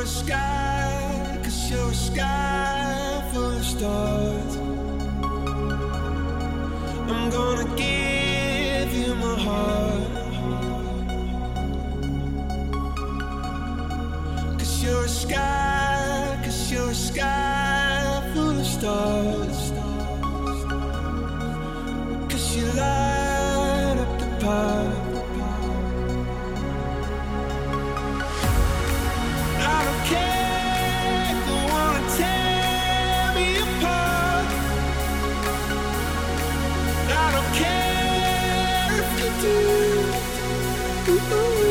you're a sky, cause you're a sky Cause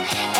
and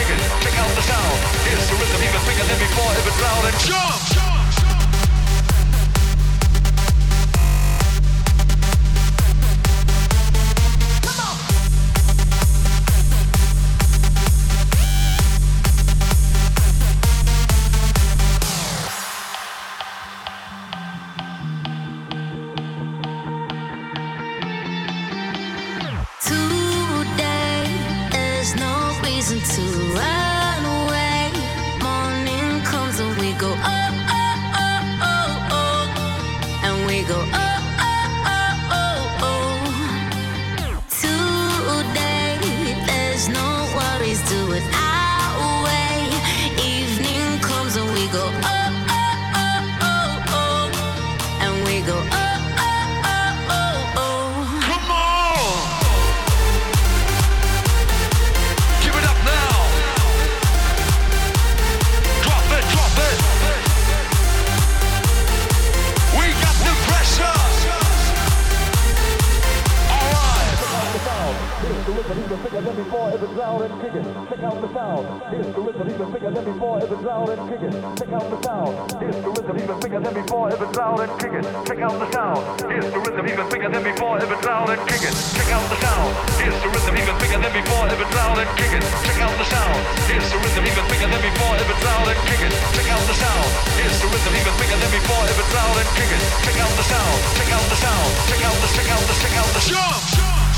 kicking. Check out the sound. Here's the rhythm even bigger than before. If it's loud and jump. jump. kick. Check out the sound. Here's the rhythm even bigger than before. If it's loud and. Check out the sound. Here's the rhythm even bigger than before. Loud and. Check out the sound. Here's the rhythm even bigger than before. Loud and. Check out the sound. Here's the rhythm even bigger than before. Loud and. Check out the sound. Here's the rhythm even bigger than before. Loud and. Check out the sound. Check out the sound. Check out the check out the check out the jump. jump.